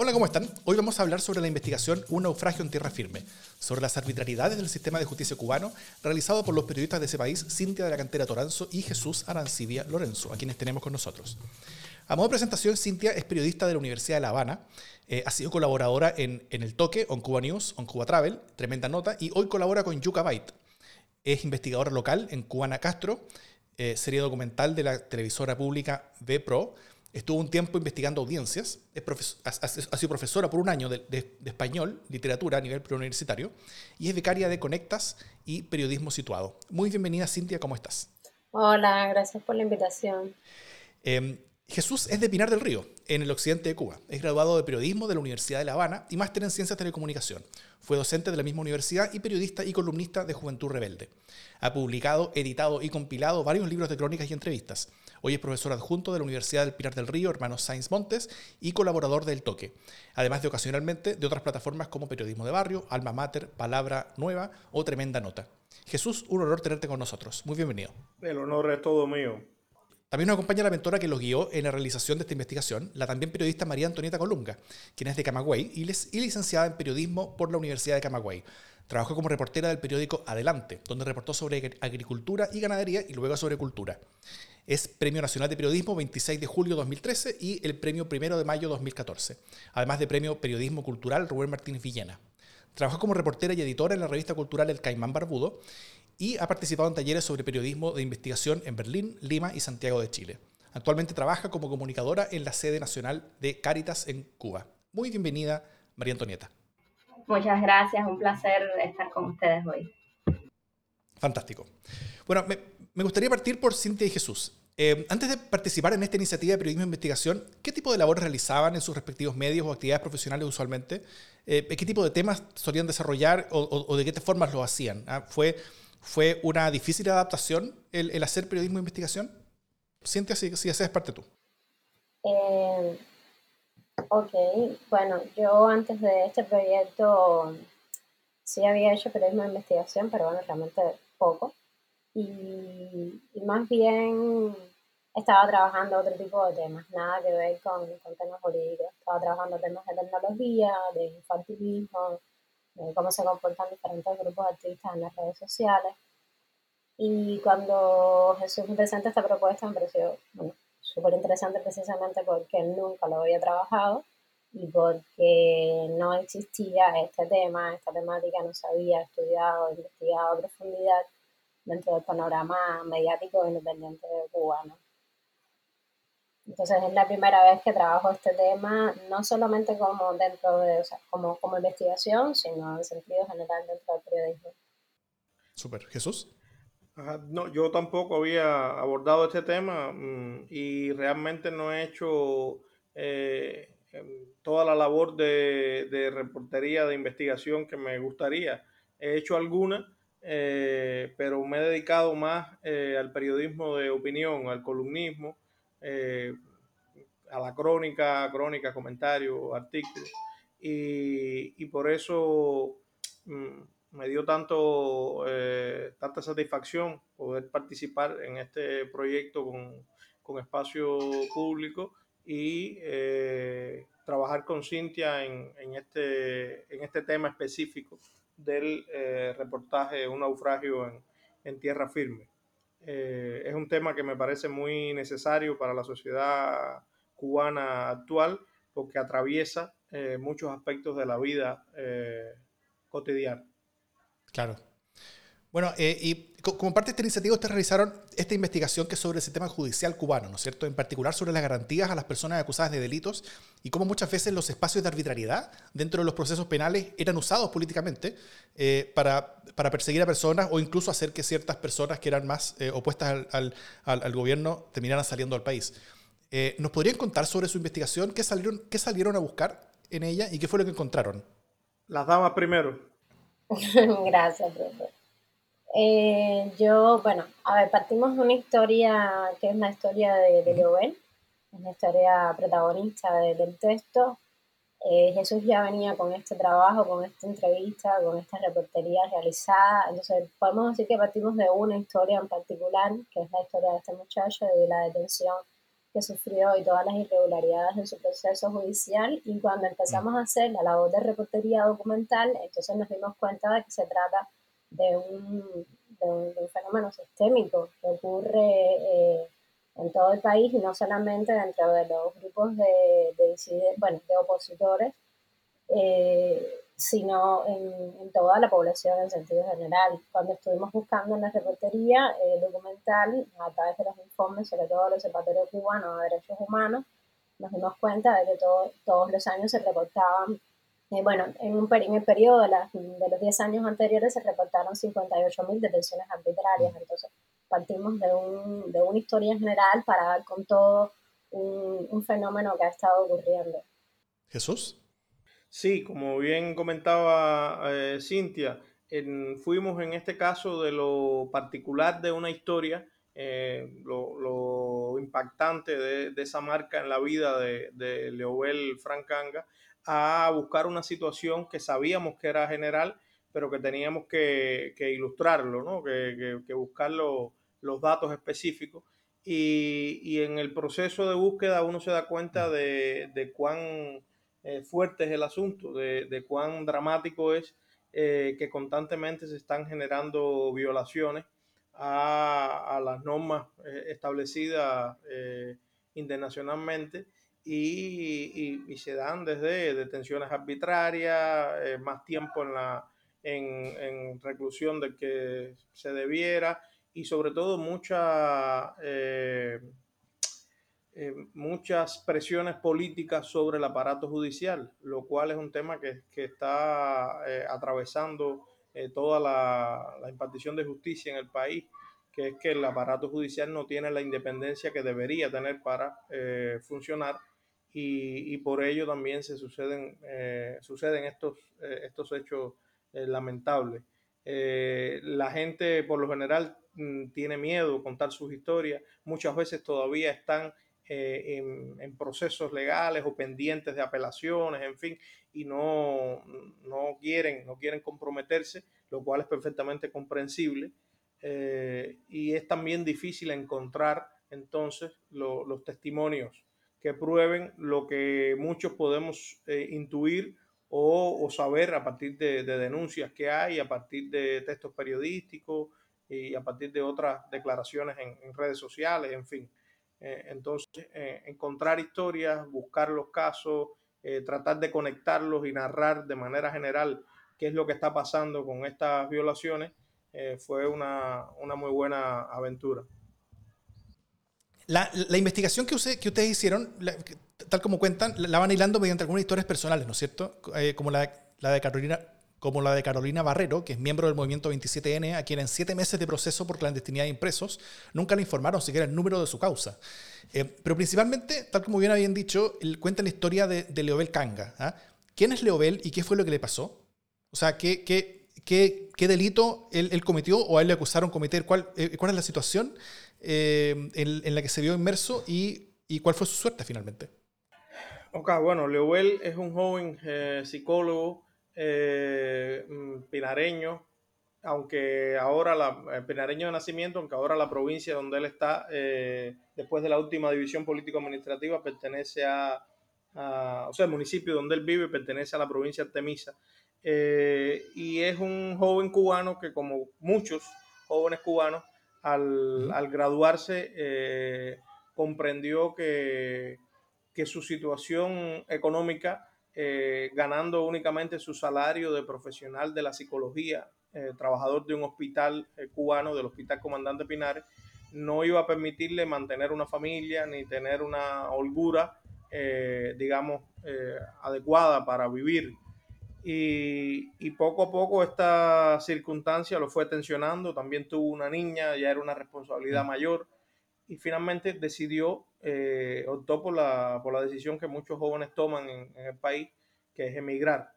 Hola, ¿cómo están? Hoy vamos a hablar sobre la investigación Un naufragio en tierra firme, sobre las arbitrariedades del sistema de justicia cubano realizado por los periodistas de ese país, Cintia de la Cantera Toranzo y Jesús Arancibia Lorenzo, a quienes tenemos con nosotros. A modo de presentación, Cintia es periodista de la Universidad de La Habana, eh, ha sido colaboradora en, El Toque, On Cuba News, On Cuba Travel, tremenda nota, y hoy colabora con Yuka Byte. Es investigadora local en Cubana Castro, eh, serie documental de la televisora pública B-Pro, Estuvo un tiempo investigando audiencias, ha, sido profesora por un año de, español, literatura a nivel preuniversitario, y es becaria de Conectas y Periodismo Situado. Muy bienvenida, Cintia, ¿cómo estás? Hola, gracias por la invitación. Em, Jesús es de Pinar del Río, en el occidente de Cuba. Es graduado de periodismo de la Universidad de La Habana y máster en ciencias de telecomunicación. Fue docente de la misma universidad y periodista y columnista de Juventud Rebelde. Ha publicado, editado y compilado varios libros de crónicas y entrevistas. Hoy es profesor adjunto de la Universidad del Pinar del Río, hermanos Sainz Montes, y colaborador del Toque, además de ocasionalmente de otras plataformas como Periodismo de Barrio, Alma Mater, Palabra Nueva o Tremenda Nota. Jesús, un honor tenerte con nosotros. Muy bienvenido. El honor es todo mío. También nos acompaña la mentora que los guió en la realización de esta investigación, la también periodista María Antonieta Colunga, quien es de Camagüey y, licenciada en periodismo por la Universidad de Camagüey. Trabajó como reportera del periódico Adelante, donde reportó sobre agricultura y ganadería y luego sobre cultura. Es Premio Nacional de Periodismo 26 de julio 2013 y el Premio 1 de mayo 2014, además de Premio Periodismo Cultural Rubén Martínez Villena. Trabajó como reportera y editora en la revista cultural El Caimán Barbudo y ha participado en talleres sobre periodismo de investigación en Berlín, Lima y Santiago de Chile. Actualmente trabaja como comunicadora en la sede nacional de Cáritas en Cuba. Muy bienvenida, María Antonieta. Muchas gracias, un placer estar con ustedes hoy. Fantástico. Bueno, me, gustaría partir por Cintia y Jesús. Eh, antes de participar en esta iniciativa de periodismo de investigación, ¿qué tipo de labores realizaban en sus respectivos medios o actividades profesionales usualmente? Eh, ¿Qué tipo de temas solían desarrollar o, de qué formas lo hacían? ¿Ah? ¿Fue ¿Fue una difícil adaptación el, hacer periodismo de investigación? Siente así, si haces parte tú. Eh, ok, bueno, yo antes de este proyecto sí había hecho periodismo de investigación, pero bueno, realmente poco. Y, más bien estaba trabajando otro tipo de temas, nada que ver con, con temas jurídicos. Estaba trabajando temas de tecnología, de infantilismo, cómo se comportan diferentes grupos de artistas en las redes sociales. Y cuando Jesús presenta esta propuesta me pareció súper interesante precisamente porque nunca lo había trabajado y porque no existía este tema, esta temática no se había estudiado, investigado a profundidad dentro del panorama mediático independiente cubano. Entonces es la primera vez que trabajo este tema, no solamente como dentro de, o sea, como, como investigación, sino en sentido general dentro del periodismo. Súper. Jesús. no, yo tampoco había abordado este tema mm, y realmente no he hecho eh, em, toda la labor de, de, reportería, de investigación que me gustaría. He hecho alguna, eh, pero me he dedicado más eh, al periodismo de opinión, al columnismo eh, a la crónica, crónica, comentario, artículos. Y, por eso mm, me dio tanto, eh, tanta satisfacción poder participar en este proyecto con, con espacio público y eh, trabajar con Cintia en, en, este, en este tema específico del reportaje Un naufragio en, en tierra firme. Eh, es un tema que me parece muy necesario para la sociedad cubana actual porque atraviesa eh, muchos aspectos de la vida eh, cotidiana. Claro. Bueno, y como parte de esta iniciativa, ustedes realizaron esta investigación que es sobre el sistema judicial cubano, ¿no es cierto? En particular sobre las garantías a las personas acusadas de delitos y cómo muchas veces los espacios de arbitrariedad dentro de los procesos penales eran usados políticamente eh, para, para, perseguir a personas o incluso hacer que ciertas personas que eran más eh, opuestas al, al, al, gobierno terminaran saliendo del país. Eh, ¿Nos podrían contar sobre su investigación? ¿Qué salieron, ¿Qué salieron a buscar en ella y qué fue lo que encontraron? Las damas primero. Gracias, profe. Eh, yo, bueno, a ver, partimos de una historia que es la historia de, de Leobel, es la historia protagonista del texto. Eh, Jesús ya venía con este trabajo, con esta entrevista, con esta reportería realizada. Entonces, podemos decir que partimos de una historia en particular, que es la historia de este muchacho de la detención que sufrió y todas las irregularidades en su proceso judicial. Y cuando empezamos a hacer la labor de reportería documental, entonces nos dimos cuenta de que se trata de un, fenómeno sistémico que ocurre eh, en todo el país y no solamente dentro de los grupos de, de, opositores, eh, sino en, toda la población en sentido general. Cuando estuvimos buscando en la reportería eh, documental, a través de los informes, sobre todo los observatorios cubanos de derechos humanos, nos dimos cuenta de que todos los años se reportaban, eh, bueno, en, un, en el periodo de, de los 10 años anteriores se reportaron 58.000 detenciones arbitrarias. Entonces, partimos de, un, de una historia en general para dar con todo un, un fenómeno que ha estado ocurriendo. Jesús. Sí, como bien comentaba eh, Cintia, fuimos en este caso de lo particular de una historia, eh, lo, impactante de, esa marca en la vida de, de Leobel Francanga, a buscar una situación que sabíamos que era general, pero que teníamos que, ilustrarlo, ¿no? que, buscar los datos específicos. Y, en el proceso de búsqueda uno se da cuenta de, de cuán eh, fuerte es el asunto, de, cuán dramático es eh, que constantemente se están generando violaciones a, las normas eh, establecidas internacionalmente y, se dan desde detenciones arbitrarias, más tiempo en, la, en, reclusión del que se debiera y sobre todo mucha eh, muchas presiones políticas sobre el aparato judicial, lo cual es un tema que, está eh, atravesando eh, toda la, impartición de justicia en el país, que es que el aparato judicial no tiene la independencia que debería tener para funcionar y, por ello también se suceden, suceden estos, estos hechos lamentables. la gente por lo general mm, tiene miedo contar sus historias, muchas veces todavía están eh, en, procesos legales o pendientes de apelaciones, en fin, y no, no, quieren, no quieren comprometerse, lo cual es perfectamente comprensible. Eh, y es también difícil encontrar entonces los testimonios que prueben lo que muchos podemos eh, intuir o, saber a partir de, denuncias que hay, a partir de textos periodísticos y a partir de otras declaraciones en redes sociales, en fin. Eh, entonces, eh, encontrar historias, buscar los casos, tratar de conectarlos y narrar de manera general qué es lo que está pasando con estas violaciones, fue una, muy buena aventura. La, investigación que, que ustedes hicieron, tal como cuentan, la van hilando mediante algunas historias personales, ¿no es cierto? como la, la de Carolina, como la de Carolina Barrero, que es miembro del movimiento 27N, a quien en siete meses de proceso por clandestinidad de impresos nunca le informaron siquiera el número de su causa. Eh, pero principalmente, tal como bien habían dicho, cuenta la historia de, de Leobel Kanga. ¿ah? ¿Quién es Leobel y qué fue lo que le pasó? O sea, ¿qué, qué, qué, qué delito él, cometió o a él le acusaron cometer? ¿Cuál, eh, cuál es la situación eh, en, la que se vio inmerso y, y, cuál fue su suerte finalmente? Ok, bueno, Leobel es un joven psicólogo eh, mm, pinareño, aunque ahora la, eh, pinareño de nacimiento, aunque ahora la provincia donde él está, eh, después de la última división político-administrativa, pertenece a, o sea, el municipio donde él vive pertenece a la provincia de Artemisa. Y es un joven cubano que, como muchos jóvenes cubanos, al, al graduarse, comprendió que, que su situación económica eh, ganando únicamente su salario de profesional de la psicología, eh, trabajador de un hospital eh, cubano, del Hospital Comandante Pinares, no iba a permitirle mantener una familia ni tener una holgura, digamos, adecuada para vivir. Y, y, poco a poco esta circunstancia lo fue tensionando. También tuvo una niña, ya era una responsabilidad mm. mayor. y finalmente decidió, eh, optó por la, por la decisión que muchos jóvenes toman en, el país, que es emigrar.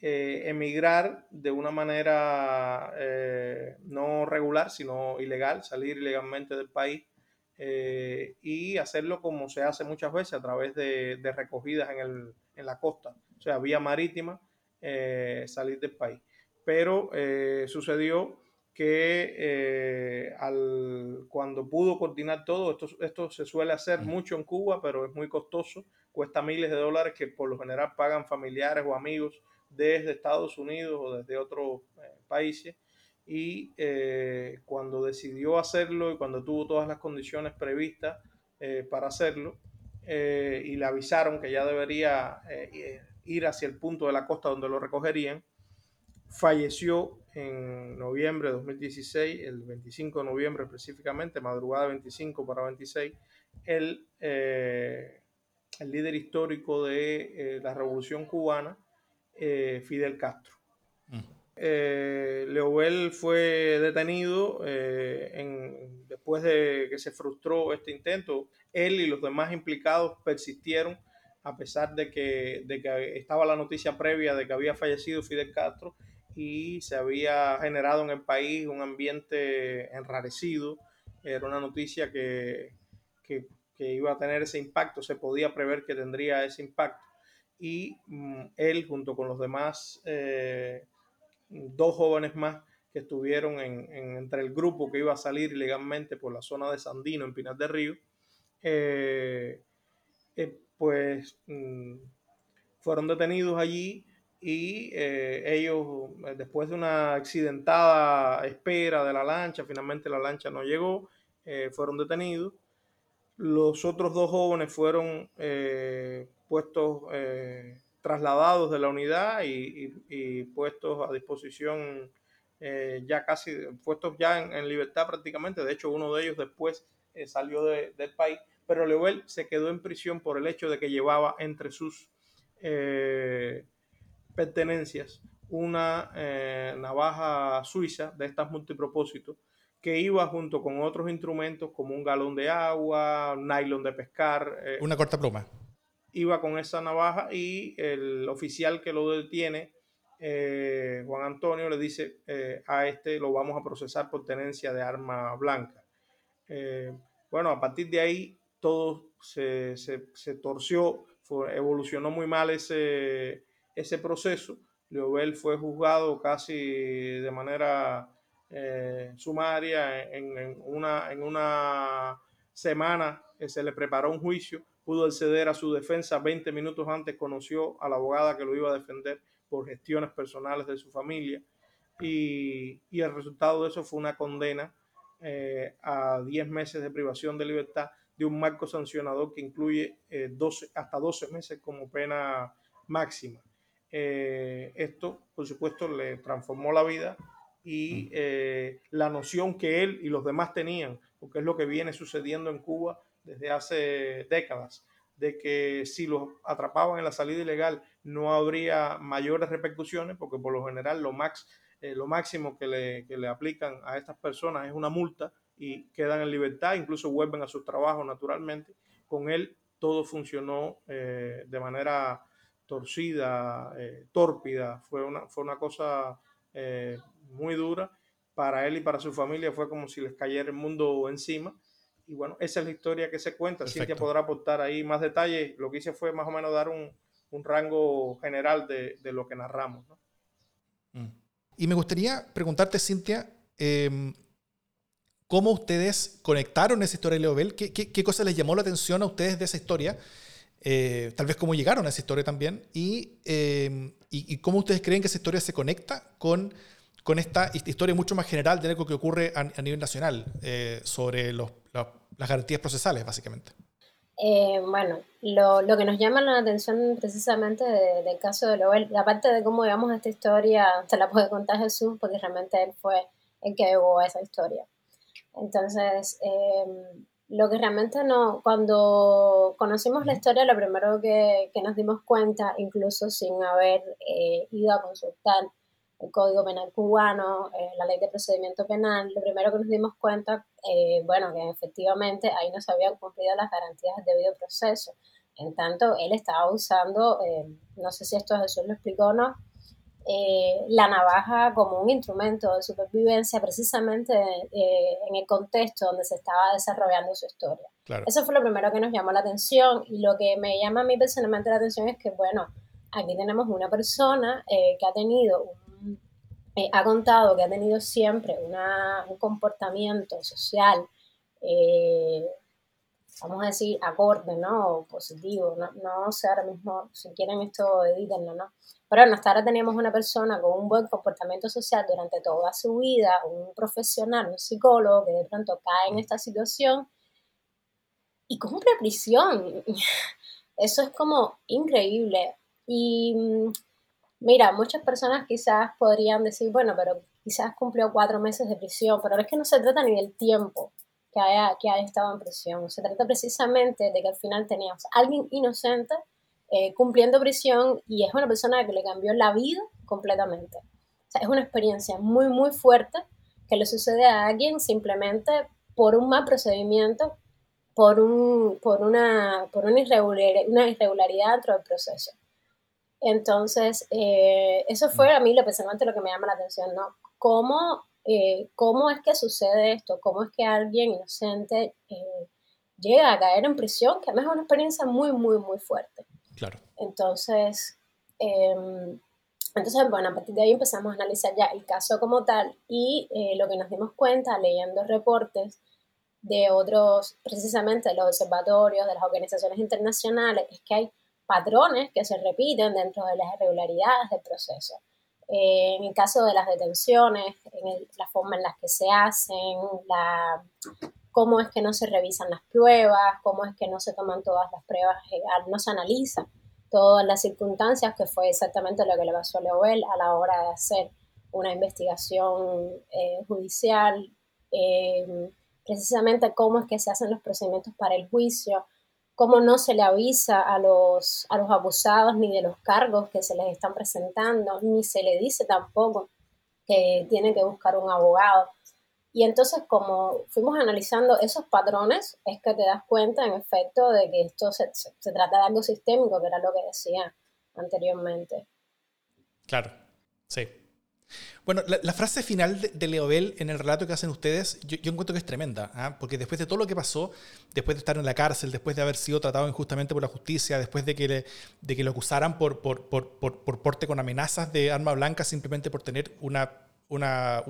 Eh, emigrar de una manera eh, no regular, sino ilegal, salir ilegalmente del país y hacerlo como se hace muchas veces a través de, de recogidas en, el, en, la costa, o sea, vía marítima, salir del país. Pero sucedió que eh, al, cuando pudo coordinar todo, esto, esto se suele hacer mucho en Cuba, pero es muy costoso, cuesta miles de dólares que por lo general pagan familiares o amigos desde Estados Unidos o desde otros eh, países. Y eh, cuando decidió hacerlo y cuando tuvo todas las condiciones previstas para hacerlo, y le avisaron que ya debería ir hacia el punto de la costa donde lo recogerían, falleció en noviembre de 2016, el 25 de noviembre específicamente, madrugada 25 para 26, el, eh, el líder histórico de eh, la revolución cubana, eh, Fidel Castro. Mm. Leobel fue detenido después de que se frustró este intento. Él y los demás implicados persistieron a pesar de que, de que estaba la noticia previa de que había fallecido Fidel Castro y se había generado en el país un ambiente enrarecido. Era una noticia que, que, iba a tener ese impacto, se podía prever que tendría ese impacto. Y mm, él, junto con los demás, eh, dos jóvenes más que estuvieron en, entre el grupo que iba a salir ilegalmente por la zona de Sandino, en Pinar del Río, eh, eh, pues mm, fueron detenidos allí y eh, ellos, eh, después de una accidentada espera de la lancha, finalmente la lancha no llegó, eh, fueron detenidos. Los otros dos jóvenes fueron puestos, trasladados de la unidad y, puestos a disposición ya casi, puestos ya en, libertad prácticamente. De hecho, uno de ellos después salió del país, pero Leuel se quedó en prisión por el hecho de que llevaba entre sus pertenencias una eh, navaja suiza de estas multipropósitos que iba junto con otros instrumentos como un galón de agua, nylon de pescar. Eh, una corta pluma. Iba con esa navaja y el oficial que lo detiene, eh, Juan Antonio, le dice a este lo vamos a procesar por tenencia de arma blanca. bueno, a partir de ahí todo se, se torció, evolucionó muy mal ese, ese proceso. Leobel fue juzgado casi de manera eh, sumaria en, una, en una semana se le preparó un juicio, pudo acceder a su defensa 20 minutos antes, conoció a la abogada que lo iba a defender por gestiones personales de su familia y, el resultado de eso fue una condena eh, a 10 meses de privación de libertad de un marco sancionador que incluye 12, eh, hasta 12 meses como pena máxima. Eh, esto, por supuesto, le transformó la vida y eh, la noción que él y los demás tenían, porque es lo que viene sucediendo en Cuba desde hace décadas, de que si los atrapaban en la salida ilegal no habría mayores repercusiones, porque por lo general lo, max, eh, lo máximo que le, que le aplican a estas personas es una multa y quedan en libertad, incluso vuelven a sus trabajos naturalmente. Con él todo funcionó de manera torcida, eh, tórpida, fue una, fue una cosa eh, muy dura. Para él y para su familia fue como si les cayera el mundo encima. Y bueno, esa es la historia que se cuenta. Cintia podrá aportar ahí más detalles. Lo que hice fue más o menos dar un, un rango general de, de, lo que narramos. Mm. Y me gustaría preguntarte, Cintia, em, ¿cómo ustedes conectaron esa historia de Leobel? ¿Qué, qué, qué cosa les llamó la atención a ustedes de esa historia? Eh, tal vez cómo llegaron a esa historia también eh, y, y, cómo ustedes creen que esa historia se conecta con, con esta historia mucho más general de algo que ocurre a, nivel nacional eh, sobre los, las garantías procesales, básicamente. bueno, lo, lo, que nos llama la atención precisamente del caso de Lowell, aparte de cómo llegamos a esta historia, se la puede contar Jesús, porque realmente él fue el que llevó a esa historia. Entonces, lo que realmente no, cuando conocimos la historia, lo primero que, que nos dimos cuenta, incluso sin haber eh, ido a consultar el Código Penal cubano, eh, la ley de procedimiento penal, lo primero que nos dimos cuenta, eh, bueno, que efectivamente ahí no se habían cumplido las garantías del debido proceso. En tanto, él estaba usando, eh, no sé si esto Jesús lo explicó o no, la navaja como un instrumento de supervivencia precisamente en el contexto donde se estaba desarrollando su historia. Eso fue lo primero que nos llamó la atención y lo que me llama a mí personalmente la atención es que, bueno, aquí tenemos una persona que ha tenido un eh, ha contado que ha tenido siempre un comportamiento social, eh, vamos a decir, acorde, ¿no? positivo, no, no sé ahora mismo, si quieren esto edítenlo, ¿no? Pero bueno, hasta ahora teníamos una persona con un buen comportamiento social durante toda su vida, un profesional, un psicólogo que de pronto cae en esta situación y cumple prisión. Eso es como increíble. Y mm, Mira, muchas personas quizás podrían decir, bueno, pero quizás cumplió cuatro meses de prisión, pero es que no se trata ni del tiempo que haya, que haya estado en prisión, se trata precisamente de que al final teníamos a alguien inocente eh, cumpliendo prisión y es una persona que le cambió la vida completamente. O sea, es una experiencia muy, muy fuerte que le sucede a alguien simplemente por un mal procedimiento, por, un, por, una, por una, irregularidad, una irregularidad dentro del proceso. Entonces, eh, eso fue a mí lo personalmente lo que me llama la atención, ¿no? ¿Cómo, eh, cómo es que sucede esto? ¿Cómo es que alguien inocente eh, llega a caer en prisión? Que además es una experiencia muy, muy, muy fuerte. Claro. Entonces, em, entonces, bueno, a partir de ahí empezamos a analizar ya el caso como tal y lo que nos dimos cuenta leyendo reportes de otros, precisamente de los observatorios, de las organizaciones internacionales, es que hay patrones que se repiten dentro de las irregularidades del proceso. Eh, en el caso de las detenciones, en la forma en la que se hacen, cómo es que no se revisan las pruebas, cómo es que no se toman todas las pruebas, eh, no se analizan todas las circunstancias, que fue exactamente lo que le pasó a Leobel a la hora de hacer una investigación eh, judicial, precisamente cómo es que se hacen los procedimientos para el juicio, cómo no se le avisa a los, a los abusados ni de los cargos que se les están presentando, ni se le dice tampoco que tienen que buscar un abogado. Y entonces, como fuimos analizando esos patrones, es que te das cuenta, en efecto, de que esto se, se trata de algo sistémico, que era lo que decía anteriormente. Claro, sí. Bueno, la, frase final de, Leobel en el relato que hacen ustedes, yo, encuentro que es tremenda, ¿ah? porque después de todo lo que pasó, después de estar en la cárcel, después de haber sido tratado injustamente por la justicia, después de que, de que lo acusaran por, por, por, por, porte con amenazas de arma blanca simplemente por tener una, una,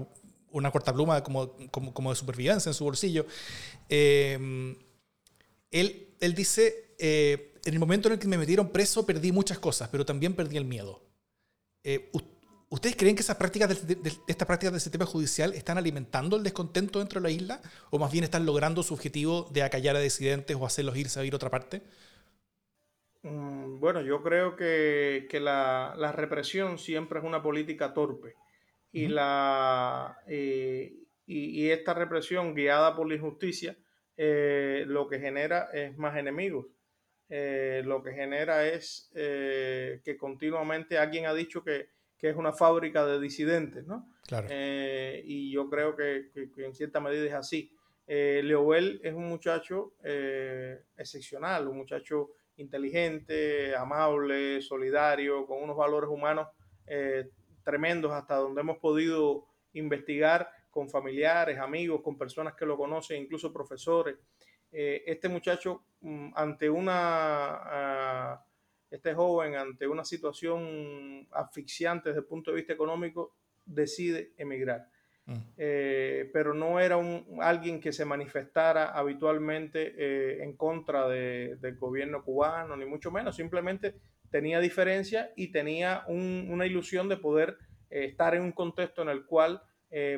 una cortapluma como, como, como, de supervivencia en su bolsillo, eh, él, él dice, eh, en el momento en el que me metieron preso perdí muchas cosas, pero también perdí el miedo. Eh, ¿Ustedes creen que esas prácticas de, estas prácticas del sistema judicial están alimentando el descontento dentro de la isla? ¿O más bien están logrando su objetivo de acallar a disidentes o hacerlos irse a ir a otra parte? Mm, bueno, yo creo que, la, represión siempre es una política torpe. Y, la, eh, y, esta represión guiada por la injusticia eh, lo que genera es más enemigos. Eh, lo que genera es que continuamente alguien ha dicho que que es una fábrica de disidentes, ¿no? Claro. Eh, y yo creo que, en cierta medida es así. Eh, Leobel es un muchacho eh, excepcional, un muchacho inteligente, amable, solidario, con unos valores humanos eh, tremendos hasta donde hemos podido investigar con familiares, amigos, con personas que lo conocen, incluso profesores. este muchacho, mm, ante una... Ah, este joven ante una situación asfixiante desde el punto de vista económico decide emigrar. Mm. Eh, pero no era un, alguien que se manifestara habitualmente eh, en contra del gobierno cubano, ni mucho menos, simplemente tenía diferencia y tenía una ilusión de poder eh, estar en un contexto en el cual,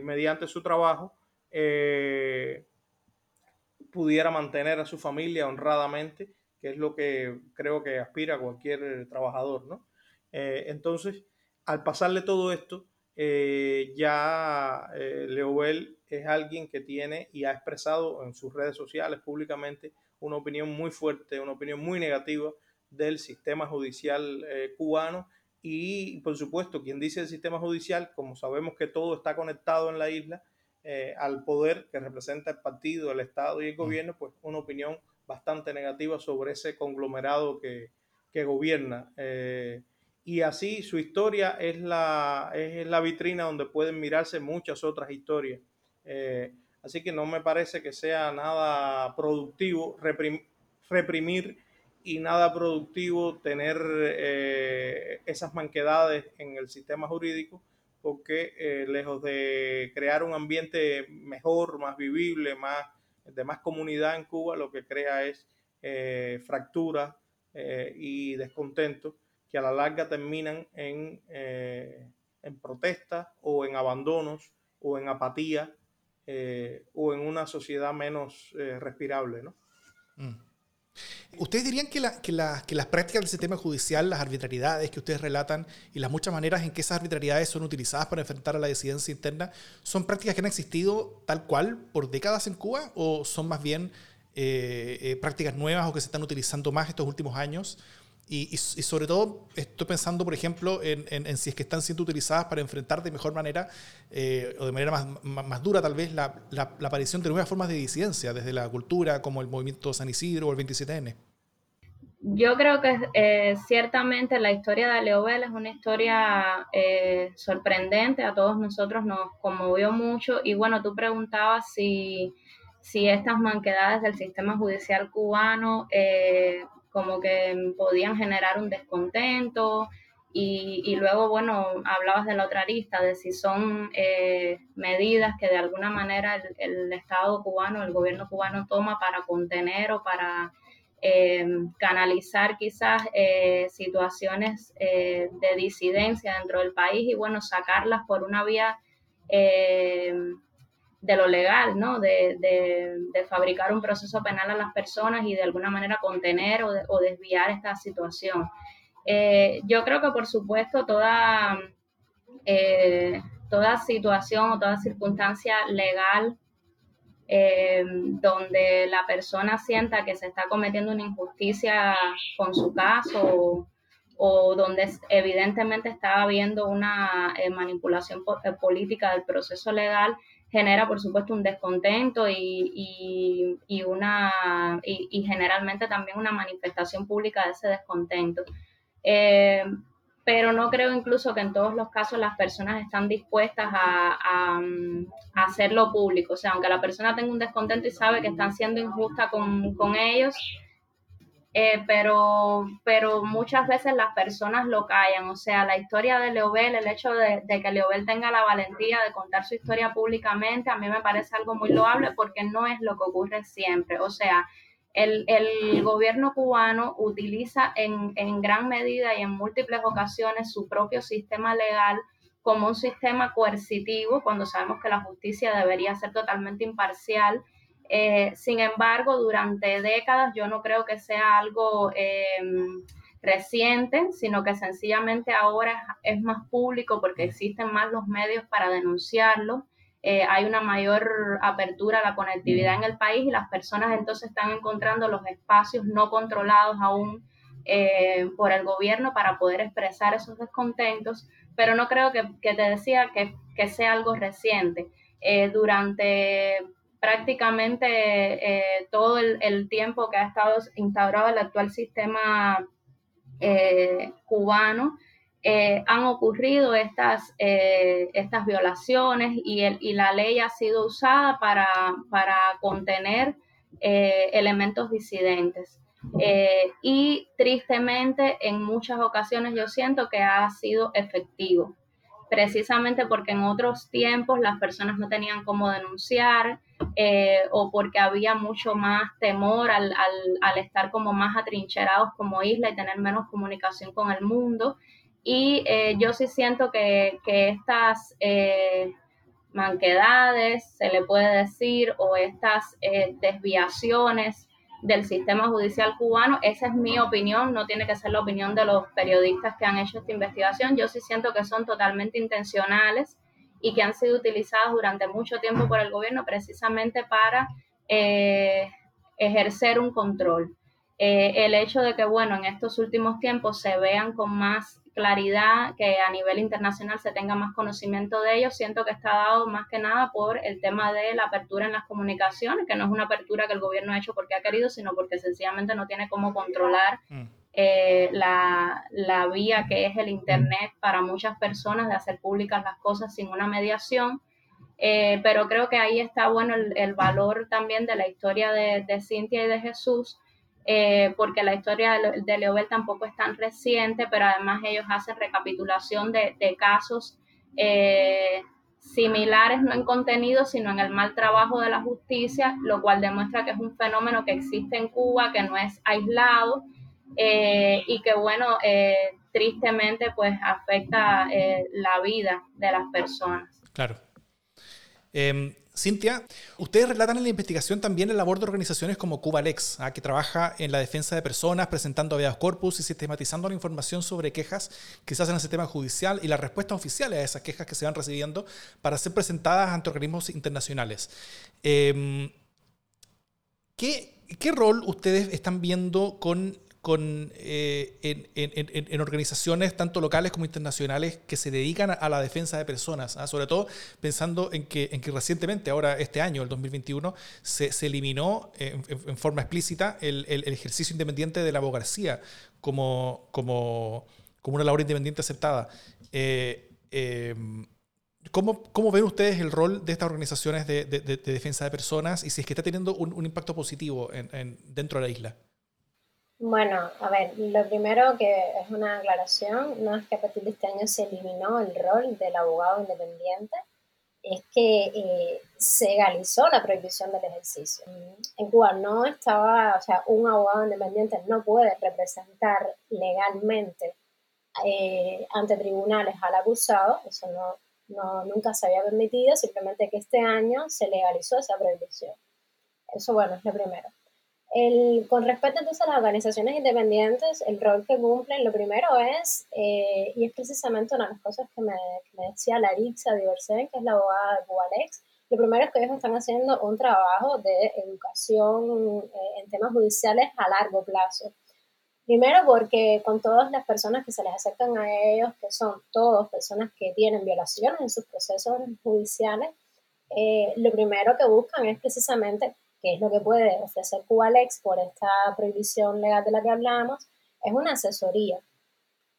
mediante su trabajo, pudiera mantener a su familia honradamente que es lo que creo que aspira cualquier trabajador, ¿no? Eh, entonces, al pasarle todo esto, eh, ya eh, Leobel es alguien que tiene y ha expresado en sus redes sociales públicamente una opinión muy fuerte, una opinión muy negativa del sistema judicial cubano y por supuesto, quien dice el sistema judicial, como sabemos que todo está conectado en la isla, eh, al poder que representa el partido, el Estado y el gobierno, pues una opinión bastante negativa sobre ese conglomerado que, que gobierna. Eh, y así su historia es la, es la vitrina donde pueden mirarse muchas otras historias. Eh, así que no me parece que sea nada productivo reprimir y nada productivo tener eh, esas manquedades en el sistema jurídico, porque lejos de crear un ambiente mejor, más vivible, más, de más comunidad en Cuba, lo que crea es eh, fractura y descontento que a la larga terminan en, en protestas o en abandonos o en apatía o en una sociedad menos respirable, ¿no? Mm. ¿Ustedes dirían que, las prácticas del sistema judicial, las arbitrariedades que ustedes relatan y las muchas maneras en que esas arbitrariedades son utilizadas para enfrentar a la disidencia interna son prácticas que han existido tal cual por décadas en Cuba o son más bien eh, eh, prácticas nuevas o que se están utilizando más estos últimos años? Y, sobre todo estoy pensando, por ejemplo, en, si es que están siendo utilizadas para enfrentar de mejor manera eh, o de manera más, dura tal vez la, aparición de nuevas formas de disidencia desde la cultura como el movimiento San Isidro o el 27N. Yo creo que eh, ciertamente la historia de Leobel es una historia eh, sorprendente, a todos nosotros nos conmovió mucho y bueno, tú preguntabas si, si estas manquedades del sistema judicial cubano como que podían generar un descontento y, luego, bueno, hablabas de la otra arista, de si son eh, medidas que de alguna manera el, Estado cubano, el gobierno cubano toma para contener o para eh, canalizar quizás eh, situaciones de disidencia dentro del país y bueno, sacarlas por una vía de lo legal, ¿no? De, fabricar un proceso penal a las personas y de alguna manera contener o, desviar esta situación. Eh, yo creo que, por supuesto, toda, eh, toda situación o toda circunstancia legal eh, donde la persona sienta que se está cometiendo una injusticia con su caso o, donde evidentemente está habiendo una manipulación política del proceso legal, genera, por supuesto, un descontento y, y, una, y, generalmente también una manifestación pública de ese descontento. Eh, pero no creo incluso que en todos los casos las personas están dispuestas a, a, a, hacerlo público. O sea, aunque la persona tenga un descontento y sabe que están siendo injusta con, con ellos, eh, pero, pero muchas veces las personas lo callan. O sea, la historia de Leobel, el hecho de, que Leobel tenga la valentía de contar su historia públicamente, a mí me parece algo muy loable porque no es lo que ocurre siempre. O sea, el, el gobierno cubano utiliza en, en gran medida y en múltiples ocasiones su propio sistema legal como un sistema coercitivo, cuando sabemos que la justicia debería ser totalmente imparcial eh, sin embargo, durante décadas yo no creo que sea algo em, reciente, sino que sencillamente ahora es, más público porque existen más los medios para denunciarlo. Eh, hay una mayor apertura a la conectividad en el país y las personas entonces están encontrando los espacios no controlados aún eh, por el gobierno para poder expresar esos descontentos, pero no creo que, te decía que, que, sea algo reciente. durante prácticamente eh, todo el, tiempo que ha estado instaurado el actual sistema eh, cubano, eh, han ocurrido estas, estas violaciones y, el, y, la ley ha sido usada para, para contener elementos disidentes. y tristemente en muchas ocasiones yo siento que ha sido efectivo precisamente porque en otros tiempos las personas no tenían cómo denunciar eh, o porque había mucho más temor al, estar como más atrincherados como isla y tener menos comunicación con el mundo. Y eh, yo sí siento que, estas eh, manquedades, se le puede decir, o estas desviaciones del sistema judicial cubano. Esa es mi opinión, no tiene que ser la opinión de los periodistas que han hecho esta investigación. Yo sí siento que son totalmente intencionales y que han sido utilizadas durante mucho tiempo por el gobierno precisamente para eh, ejercer un control. Eh, el hecho de que, bueno, en estos últimos tiempos se vean con más claridad, que a nivel internacional se tenga más conocimiento de ellos, siento que está dado más que nada por el tema de la apertura en las comunicaciones, que no es una apertura que el gobierno ha hecho porque ha querido, sino porque sencillamente no tiene cómo controlar mm. Eh, la, la, vía que es el Internet para muchas personas de hacer públicas las cosas sin una mediación. Eh, pero creo que ahí está bueno el, valor también de la historia de, de Cintia y de Jesús, eh, porque la historia de, Leobel tampoco es tan reciente, pero además ellos hacen recapitulación de, casos eh, similares, no en contenido, sino en el mal trabajo de la justicia, lo cual demuestra que es un fenómeno que existe en Cuba, que no es aislado eh, y que, bueno, tristemente pues afecta la vida de las personas. Claro. Em, Cintia, ustedes relatan en la investigación también el labor de organizaciones como Cubalex, ¿ah? que trabaja en la defensa de personas, presentando habeas corpus y sistematizando la información sobre quejas que se hacen en el sistema judicial y las respuestas oficiales a esas quejas que se van recibiendo para ser presentadas ante organismos internacionales. Em, ¿qué, ¿Qué rol ustedes están viendo con con, eh, en, organizaciones tanto locales como internacionales que se dedican a, la defensa de personas, ¿ah? sobre todo pensando en que, en que recientemente, ahora este año, el 2021, se, se eliminó en, forma explícita el, ejercicio independiente de la abogacía como, como, como una labor independiente aceptada. Eh, em, ¿Cómo, ¿Cómo, ven ustedes el rol de estas organizaciones de, defensa de personas y si es que está teniendo un, un impacto positivo dentro de la isla? Bueno, a ver, lo primero que es una aclaración, no es que a partir de este año se eliminó el rol del abogado independiente, es que eh, se legalizó la prohibición del ejercicio. En Cuba no estaba, o sea, un abogado independiente no puede representar legalmente eh, ante tribunales al acusado, eso no, no, nunca se había permitido, simplemente que este año se legalizó esa prohibición. Eso, bueno, es lo primero. Con respecto entonces a las organizaciones independientes, el rol que cumplen, lo primero es, eh, y es precisamente una de las cosas que me, me decía Larixa Diversen, que es la abogada de Cubalex, lo primero es que ellos están haciendo un trabajo de educación eh, en temas judiciales a largo plazo. Primero porque con todas las personas que se les acercan a ellos, que son todas personas que tienen violaciones en sus procesos judiciales, eh, lo primero que buscan es precisamente que es lo que puede ofrecer Cubalex por esta prohibición legal de la que hablamos, es una asesoría.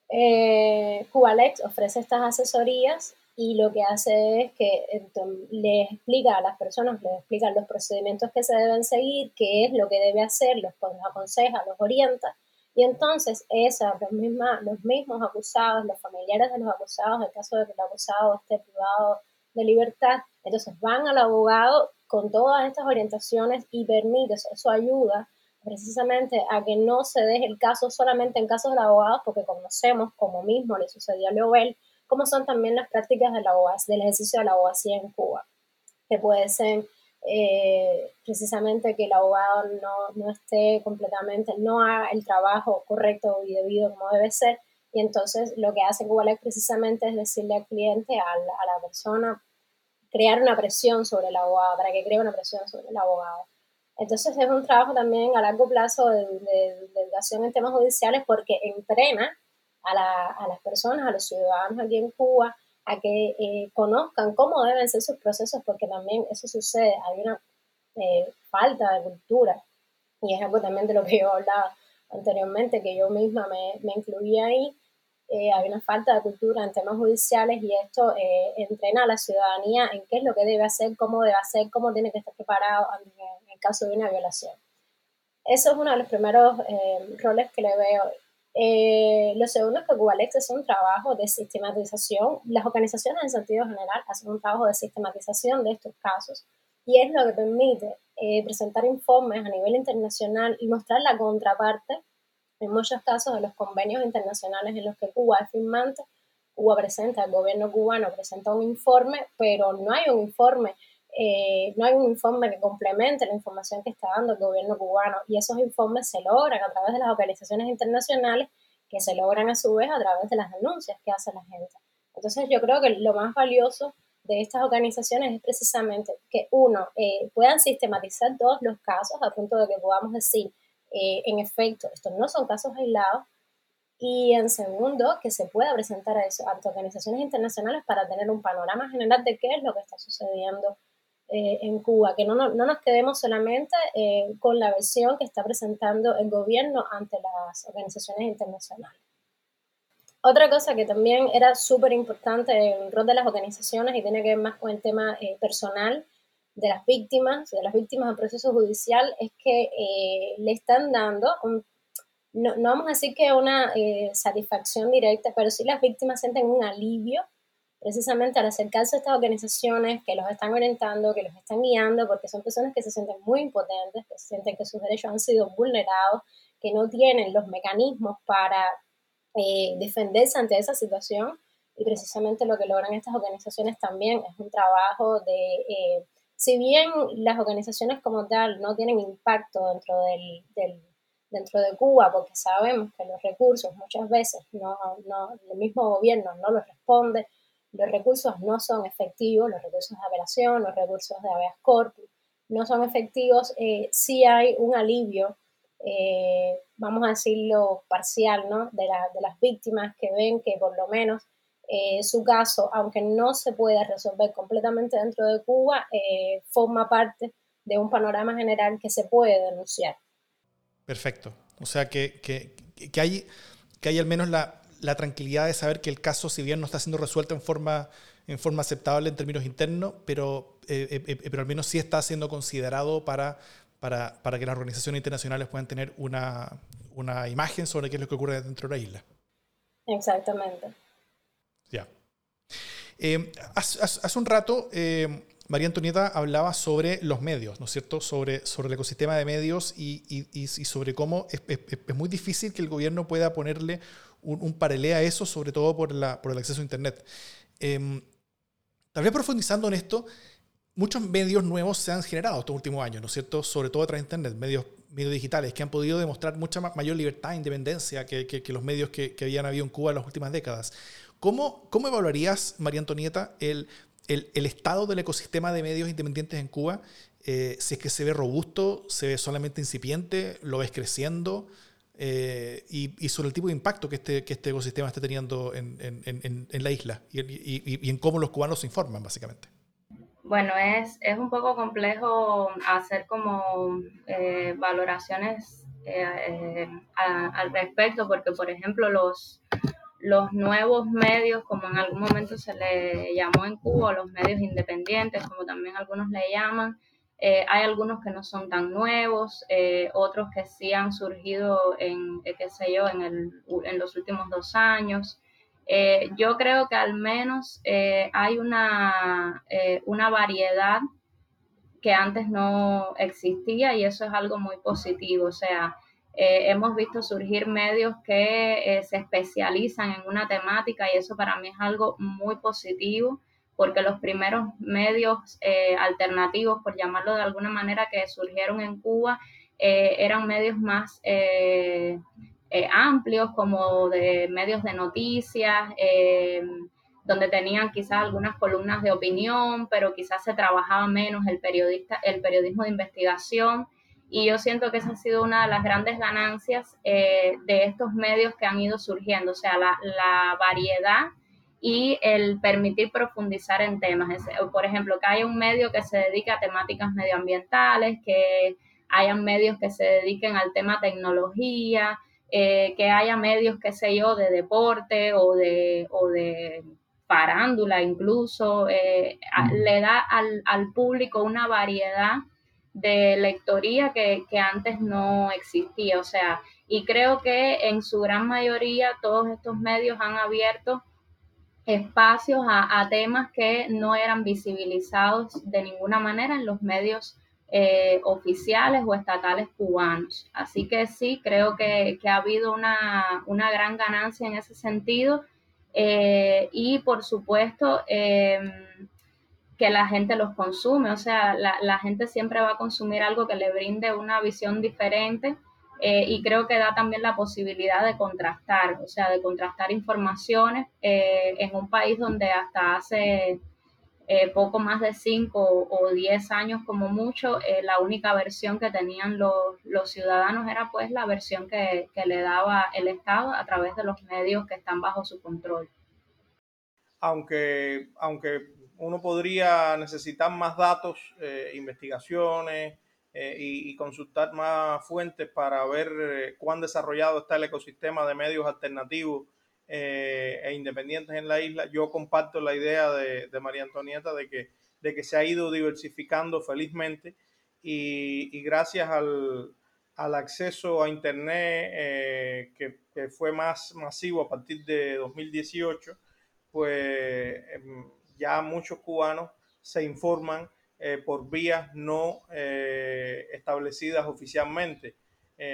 Eh, Cubalex ofrece estas asesorías y lo que hace es que les explica a las personas, les explica los procedimientos que se deben seguir, qué es lo que debe hacer, los, aconseja, los orienta. Y entonces esa, los, los mismos acusados, los familiares de los acusados, en caso de que el acusado esté privado de libertad, entonces van al abogado con todas estas orientaciones y permite, eso ayuda precisamente a que no se deje el caso solamente en casos de abogados, porque conocemos, como mismo le sucedió a Leobel, cómo son también las prácticas de la del ejercicio de la abogacía en Cuba, que puede ser eh, precisamente que el abogado no, no, esté completamente, no haga el trabajo correcto y debido como debe ser, y entonces lo que hace Cuba precisamente es decirle al cliente, a a la persona, crear una presión sobre el abogado, para que cree una presión sobre el abogado. Entonces es un trabajo también a largo plazo de, educación en temas judiciales porque entrena a, las personas, a los ciudadanos aquí en Cuba, a que eh, conozcan cómo deben ser sus procesos, porque también eso sucede, hay una eh, falta de cultura, y es algo también de lo que yo hablaba anteriormente, que yo misma me, me incluía ahí, eh, hay una falta de cultura en temas judiciales y esto eh, entrena a la ciudadanía en qué es lo que debe hacer, cómo debe hacer, cómo tiene que estar preparado en, el caso de una violación. Eso es uno de los primeros eh, roles que le veo. lo segundo es que Cubalex es un trabajo de sistematización. Las organizaciones en sentido general hacen un trabajo de sistematización de estos casos y es lo que permite presentar informes a nivel internacional y mostrar la contraparte en muchos casos de los convenios internacionales en los que Cuba es firmante, Cuba presenta, el gobierno cubano presenta un informe, pero no hay un informe, eh, no hay un informe que complemente la información que está dando el gobierno cubano y esos informes se logran a través de las organizaciones internacionales que se logran a su vez a través de las denuncias que hace la gente. Entonces yo creo que lo más valioso de estas organizaciones es precisamente que uno, eh, puedan sistematizar todos los casos a punto de que podamos decir, eh, en efecto, estos no son casos aislados, y en segundo, que se pueda presentar a, eso, ante organizaciones internacionales para tener un panorama general de qué es lo que está sucediendo eh, en Cuba, que no, no, nos quedemos solamente eh, con la versión que está presentando el gobierno ante las organizaciones internacionales. Otra cosa que también era súper importante en el rol de las organizaciones y tiene que ver más con el tema eh, personal de las víctimas, de las víctimas del proceso judicial, es que le están dando un no, no vamos a decir que una eh, satisfacción directa, pero sí las víctimas sienten un alivio precisamente al acercarse a estas organizaciones que los están orientando, que los están guiando, porque son personas que se sienten muy impotentes, que sienten que sus derechos han sido vulnerados, que no tienen los mecanismos para eh, defenderse ante esa situación. Y precisamente lo que logran estas organizaciones también es un trabajo de, eh, si bien las organizaciones como tal no tienen impacto dentro del dentro de Cuba, porque sabemos que los recursos muchas veces no, no, el mismo gobierno no los responde, los recursos no son efectivos, los recursos de apelación, los recursos de habeas corpus no son efectivos, eh, sí hay un alivio, eh, vamos a decirlo parcial, ¿no? de, de, las víctimas que ven que por lo menos eh, su caso, aunque no se pueda resolver completamente dentro de Cuba, forma parte de un panorama general que se puede denunciar. Perfecto. O sea, que, que, que hay, que hay al menos la, la, tranquilidad de saber que el caso, si bien no está siendo resuelto en forma, en forma aceptable en términos internos, pero, eh, eh, eh, pero al menos sí está siendo considerado para, para, para, que las organizaciones internacionales puedan tener una, una imagen sobre qué es lo que ocurre dentro de la isla. Exactamente. Ya. hace, hace, un rato María Antonieta hablaba sobre los medios, ¿no es cierto? Sobre, sobre el ecosistema de medios y, y, sobre cómo es, es, muy difícil que el gobierno pueda ponerle un, un paralelo a eso, sobre todo por, la, por el acceso a Internet. Eh, tal vez profundizando en esto, muchos medios nuevos se han generado estos últimos años, ¿no es cierto? Sobre todo a través de Internet, medios, medios digitales, que han podido demostrar mucha mayor libertad e independencia que, que, que los medios que, que, habían habido en Cuba en las últimas décadas. ¿Cómo, ¿Cómo evaluarías, María Antonieta, el el, el, estado del ecosistema de medios independientes en Cuba, eh, si es que se ve robusto, se ve solamente incipiente, lo ves creciendo, eh, y, y, sobre el tipo de impacto que este, que este ecosistema está teniendo en, en, en la isla y, y, y, en cómo los cubanos se informan, básicamente. Bueno, es, es un poco complejo hacer como eh, valoraciones al respecto, porque, por ejemplo, los, los nuevos medios, como en algún momento se le llamó en Cuba, los medios independientes, como también algunos le llaman, eh, hay algunos que no son tan nuevos, eh, otros que sí han surgido en, eh, qué sé yo, en, el, en, los últimos dos años. yo creo que al menos hay una, una variedad que antes no existía y eso es algo muy positivo. O sea, eh, hemos visto surgir medios que eh, se especializan en una temática y eso para mí es algo muy positivo porque los primeros medios eh, alternativos, por llamarlo de alguna manera, que surgieron en Cuba, eran medios más amplios, como de medios de noticias, donde tenían quizás algunas columnas de opinión, pero quizás se trabajaba menos el, periodista, el periodismo de investigación. Y yo siento que esa ha sido una de las grandes ganancias eh, de estos medios que han ido surgiendo, o sea, la, la, variedad y el permitir profundizar en temas. Por ejemplo, que haya un medio que se dedique a temáticas medioambientales, que hayan medios que se dediquen al tema tecnología, eh, que haya medios, qué sé yo, de deporte o de, o de parándula incluso, eh, le da al, al público una variedad de lectoría que, antes no existía. O sea, y creo que en su gran mayoría todos estos medios han abierto espacios a, temas que no eran visibilizados de ninguna manera en los medios eh, oficiales o estatales cubanos. Así que sí, creo que, ha habido una, gran ganancia en ese sentido. Eh, y por supuesto, em, que la gente los consume, o sea, la, gente siempre va a consumir algo que le brinde una visión diferente eh, y creo que da también la posibilidad de contrastar, o sea, de contrastar informaciones eh, en un país donde hasta hace eh, poco más de 5 o 10 años como mucho, la única versión que tenían los, los ciudadanos era pues la versión que, que, le daba el Estado a través de los medios que están bajo su control. Aunque, aunque uno podría necesitar más datos, eh, investigaciones y, y, consultar más fuentes para ver cuán desarrollado está el ecosistema de medios alternativos eh, e independientes en la isla. Yo comparto la idea de, María Antonieta de que, se ha ido diversificando felizmente y, gracias al, acceso a Internet eh, que, fue más masivo a partir de 2018, pues em, ya muchos cubanos se informan eh, por vías no establecidas oficialmente,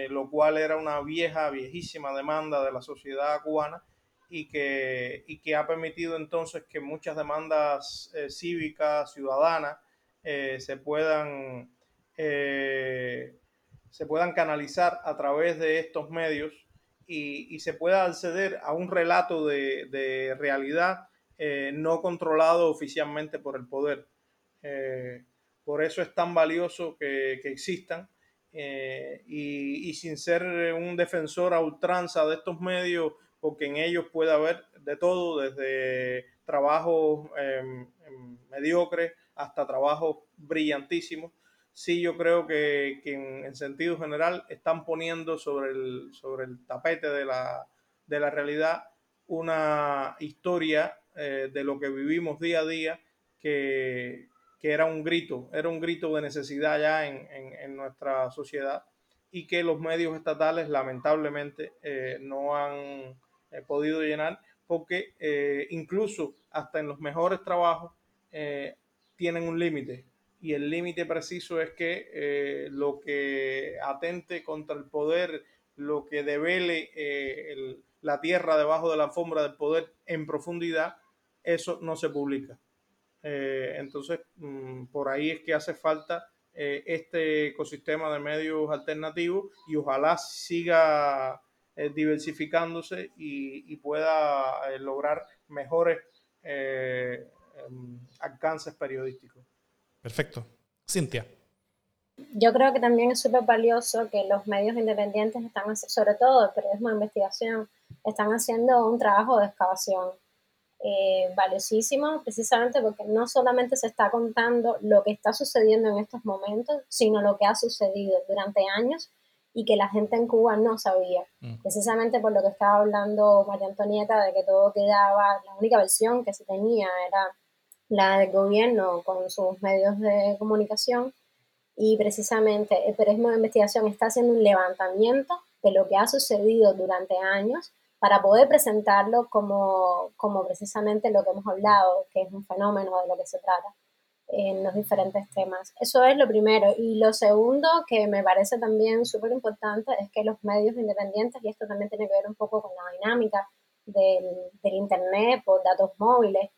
lo cual era una vieja, viejísima demanda de la sociedad cubana y que, y que ha permitido entonces que muchas demandas eh, cívicas, ciudadanas, eh, se, puedan, eh, se puedan canalizar a través de estos medios y, y se pueda acceder a un relato de, de realidad no controlado oficialmente por el poder. por eso es tan valioso que, existan y, y, sin ser un defensor a ultranza de estos medios porque en ellos puede haber de todo, desde trabajos em, em, mediocres hasta trabajos brillantísimos. Sí, yo creo que, en, sentido general están poniendo sobre el, sobre el tapete de la, realidad una historia eh, de lo que vivimos día a día que, era un grito, era un grito de necesidad ya en, nuestra sociedad y que los medios estatales lamentablemente eh, no han he podido llenar, porque eh, incluso hasta en los mejores trabajos eh, tienen un límite. Y el límite preciso es que eh, lo que atente contra el poder, lo que devele la tierra debajo de la alfombra del poder en profundidad, eso no se publica. entonces, mm, por ahí es que hace falta este ecosistema de medios alternativos y ojalá siga eh, diversificándose y, pueda eh, lograr mejores eh, em, alcances periodísticos. Perfecto. Cintia. Yo creo que también es súper valioso que los medios independientes están, sobre todo el periodismo de investigación, están haciendo un trabajo de excavación valiosísimo, precisamente porque no solamente se está contando lo que está sucediendo en estos momentos, sino lo que ha sucedido durante años y que la gente en Cuba no sabía. Mm. Precisamente por lo que estaba hablando María Antonieta, de que todo quedaba, la única versión que se tenía era la del gobierno con sus medios de comunicación y precisamente el periodismo de investigación está haciendo un levantamiento de lo que ha sucedido durante años para poder presentarlo como, como precisamente lo que hemos hablado, que es un fenómeno de lo que se trata en los diferentes temas. Eso es lo primero. Y lo segundo, que me parece también súper importante, es que los medios independientes, y esto también tiene que ver un poco con la dinámica del, del Internet por datos móviles,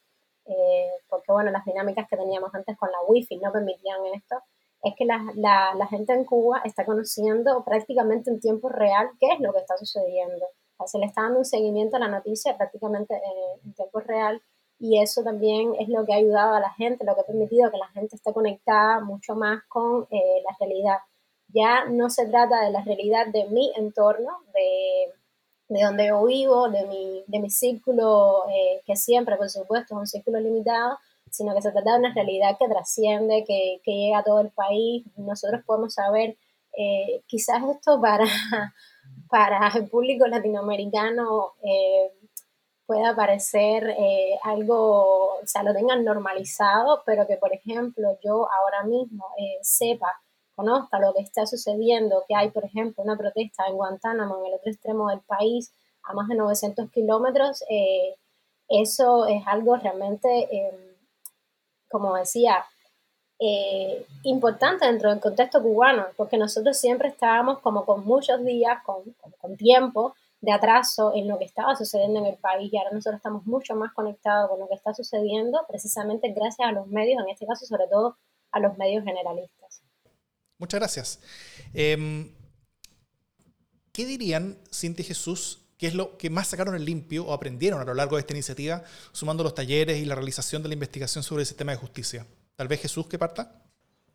eh, porque bueno, las dinámicas que teníamos antes con la Wi-Fi no permitían esto, es que la, la, la gente en Cuba está conociendo prácticamente en tiempo real qué es lo que está sucediendo. Se le está dando un seguimiento a la noticia prácticamente en tiempo real y eso también es lo que ha ayudado a la gente, lo que ha permitido que la gente esté conectada mucho más con eh, la realidad. Ya no se trata de la realidad de mi entorno, de, de donde yo vivo, de mi, de mi círculo, eh, que siempre, por supuesto, es un círculo limitado, sino que se trata de una realidad que trasciende, que, que llega a todo el país. Nosotros podemos saber, eh, quizás esto para, para el público latinoamericano pueda parecer eh, algo, o sea, lo tengan normalizado, pero que, por ejemplo, yo ahora mismo eh, sepa, conozca lo que está sucediendo, que hay, por ejemplo, una protesta en Guantánamo, en el otro extremo del país, a más de 900 kilómetros, eh, eso es algo realmente, como decía, importante dentro del contexto cubano, porque nosotros siempre estábamos como con muchos días, con, con tiempo, de atraso en lo que estaba sucediendo en el país y ahora nosotros estamos mucho más conectados con lo que está sucediendo precisamente gracias a los medios, en este caso sobre todo a los medios generalistas. Muchas gracias. Em, ¿Qué dirían, Cintia Jesús, ¿Qué es lo que más sacaron el limpio o aprendieron a lo largo de esta iniciativa, sumando los talleres y la realización de la investigación sobre el sistema de justicia? Tal vez Jesús, que parta.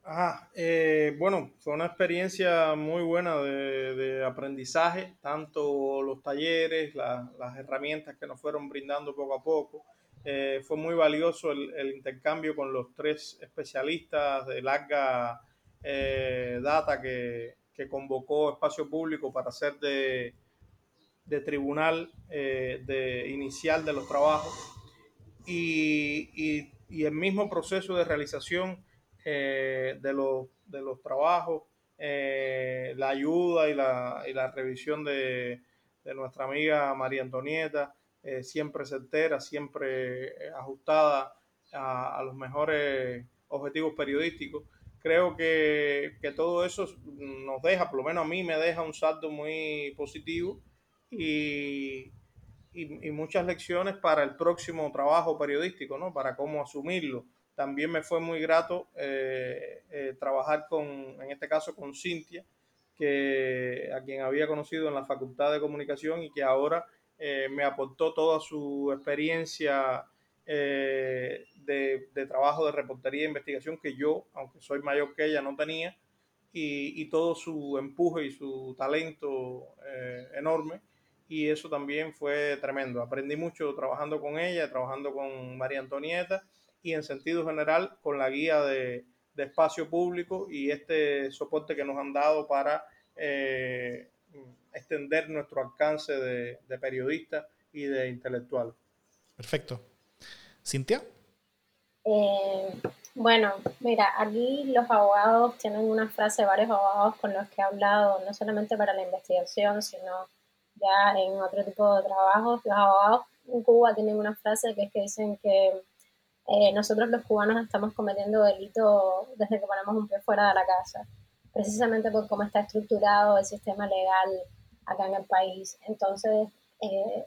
Ah, eh, bueno, fue una experiencia muy buena de, aprendizaje, tanto los talleres, las herramientas que nos fueron brindando poco a poco. Eh, fue muy valioso el, intercambio con los tres especialistas de larga eh, data que, convocó Espacio Público para hacer de, de tribunal de inicial de los trabajos y el mismo proceso de realización eh, de, los, de los trabajos, eh, la ayuda y la, y la revisión de, de, nuestra amiga María Antonieta, eh, siempre certera, siempre ajustada a, a, los mejores objetivos periodísticos. Creo que, que, todo eso nos deja, por lo menos a mí me deja un salto muy positivo y, y, muchas lecciones para el próximo trabajo periodístico, ¿no? para cómo asumirlo también me fue muy grato eh, eh, trabajar con, en este caso, con Cintia, que, a quien había conocido en la Facultad de Comunicación y que ahora eh, me aportó toda su experiencia de, de, trabajo de reportería e investigación que yo, aunque soy mayor que ella, no tenía, y, y todo su empuje y su talento enorme. Y eso también fue tremendo. Aprendí mucho trabajando con ella, trabajando con María Antonieta y en sentido general con la guía de, espacio público y este soporte que nos han dado para eh, extender nuestro alcance de, de periodistas y de intelectuales. Perfecto. ¿Cintia? Eh, bueno, mira, aquí los abogados tienen una frase, varios abogados con los que he hablado, no solamente para la investigación, sino ya en otro tipo de trabajos. Los abogados en Cuba tienen una frase que es que dicen que eh, nosotros los cubanos estamos cometiendo delito desde que ponemos un pie fuera de la casa, precisamente por cómo está estructurado el sistema legal acá en el país. Entonces, eh,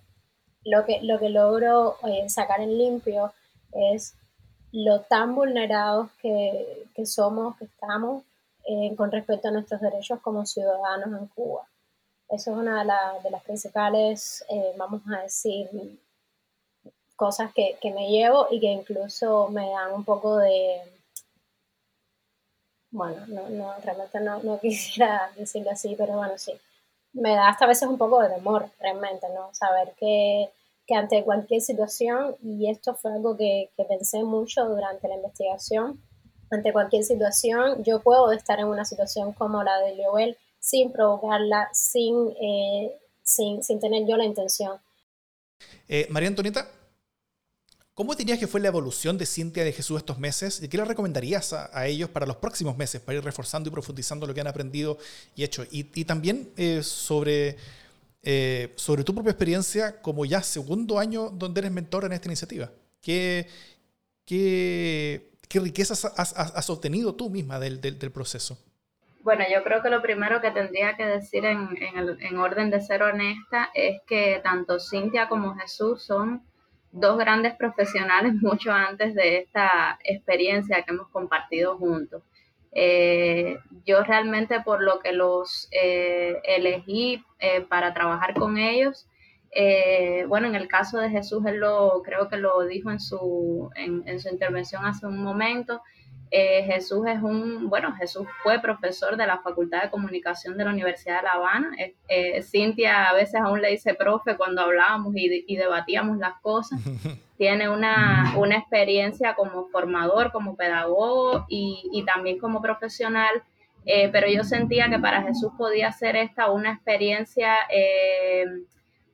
lo, que, lo que logro eh, sacar en limpio es lo tan vulnerados que, que somos, que estamos con respecto a nuestros derechos como ciudadanos en Cuba. Eso es una de, de las principales, vamos a decir, cosas que, que, me llevo y que incluso me dan un poco de... Bueno, no, no realmente no, no, quisiera decirlo así, pero bueno, sí. Me da hasta a veces un poco de temor, realmente, ¿no? Saber que, que ante cualquier situación, y esto fue algo que, que pensé mucho durante la investigación, ante cualquier situación, yo puedo estar en una situación como la de Joel sin provocarla, sin, eh, sin, sin, tener yo la intención. Eh, María Antonieta, ¿Cómo dirías que fue la evolución de Cintia de Jesús estos meses? ¿Y qué le recomendarías a, ellos para los próximos meses, para ir reforzando y profundizando lo que han aprendido y hecho? Y, también eh, sobre, eh, sobre tu propia experiencia como ya segundo año donde eres mentor en esta iniciativa. ¿Qué, qué, qué riquezas has, obtenido tú misma del, del, proceso? Bueno, yo creo que lo primero que tendría que decir en, en, en orden de ser honesta es que tanto Cintia como Jesús son dos grandes profesionales mucho antes de esta experiencia que hemos compartido juntos. Eh, yo realmente por lo que los eh, elegí eh, para trabajar con ellos, bueno, en el caso de Jesús, él lo creo que lo dijo en su, en su intervención hace un momento, eh, Jesús es un, bueno, Jesús fue profesor de la Facultad de Comunicación de la Universidad de La Habana. Eh, eh, Cintia a veces aún le dice profe cuando hablábamos y, debatíamos las cosas. Tiene una, una, experiencia como formador, como pedagogo y, y también como profesional. pero yo sentía que para Jesús podía ser esta una experiencia